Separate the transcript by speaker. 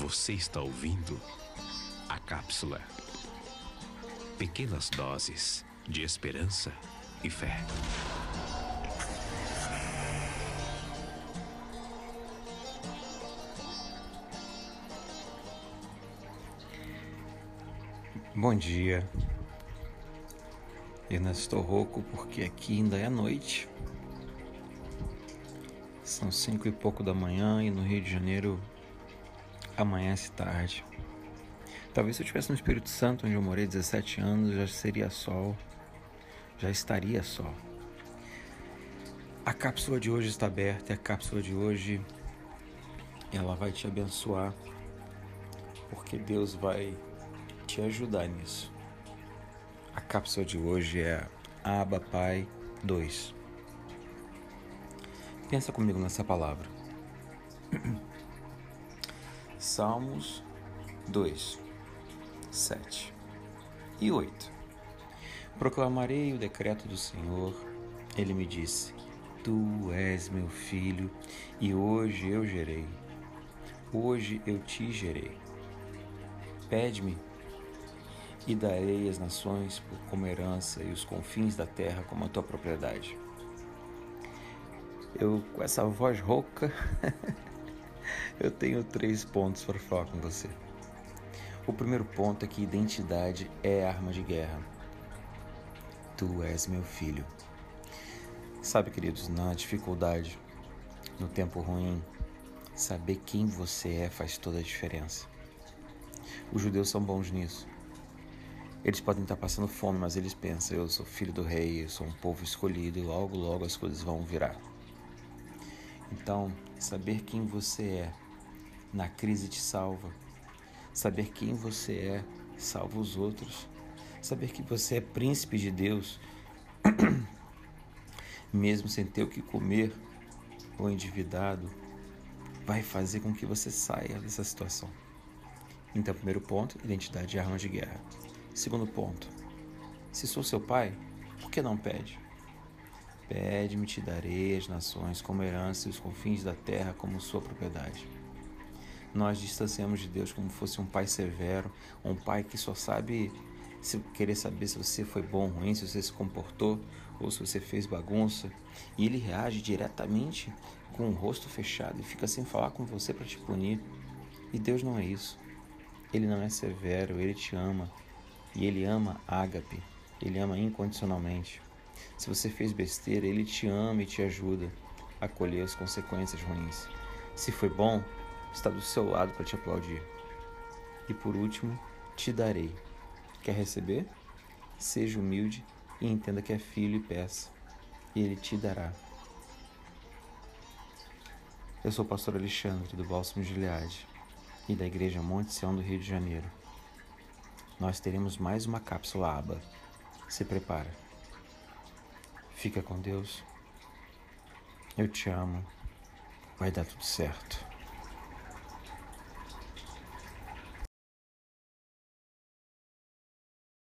Speaker 1: Você está ouvindo a cápsula. Pequenas doses de esperança e fé.
Speaker 2: Bom dia. Eu não estou rouco porque aqui ainda é noite. São cinco e pouco da manhã e no Rio de Janeiro amanhece tarde. Talvez se eu estivesse no Espírito Santo, onde eu morei 17 anos, já seria sol, já estaria sol. A cápsula de hoje está aberta e a cápsula de hoje ela vai te abençoar, porque Deus vai te ajudar nisso. A cápsula de hoje é Aba Pai 2. Pensa comigo nessa palavra. Salmos 2, 7 e 8. Proclamarei o decreto do Senhor. Ele me disse: Tu és meu filho, e hoje eu gerei. Hoje eu te gerei. Pede-me, e darei as nações como herança e os confins da terra como a tua propriedade. Eu, com essa voz rouca, eu tenho três pontos para falar com você. O primeiro ponto é que identidade é arma de guerra. Tu és meu filho. Sabe, queridos, na dificuldade, no tempo ruim, saber quem você é faz toda a diferença. Os judeus são bons nisso. Eles podem estar passando fome, mas eles pensam: eu sou filho do rei, eu sou um povo escolhido logo, logo as coisas vão virar. Então, saber quem você é na crise te salva. Saber quem você é salva os outros. Saber que você é príncipe de Deus, mesmo sem ter o que comer ou endividado, vai fazer com que você saia dessa situação. Então, primeiro ponto, identidade é arma de guerra. Segundo ponto, se sou seu pai, por que não pede? Pede-me, te darei as nações como herança e os confins da terra como sua propriedade. Nós distanciamos de Deus como fosse um pai severo, um pai que só sabe se querer saber se você foi bom ou ruim, se você se comportou ou se você fez bagunça. E ele reage diretamente com o rosto fechado e fica sem falar com você para te punir. E Deus não é isso. Ele não é severo, ele te ama. E ele ama ágape, ele ama incondicionalmente. Se você fez besteira, ele te ama e te ajuda a colher as consequências ruins. Se foi bom, está do seu lado para te aplaudir. E por último, te darei. Quer receber? Seja humilde e entenda que é filho e peça, e ele te dará. Eu sou o pastor Alexandre do Bálsamo Gileade e da Igreja Monte Sião do Rio de Janeiro. Nós teremos mais uma cápsula aba. Se prepara. Fica com Deus. Eu te amo. Vai dar tudo certo.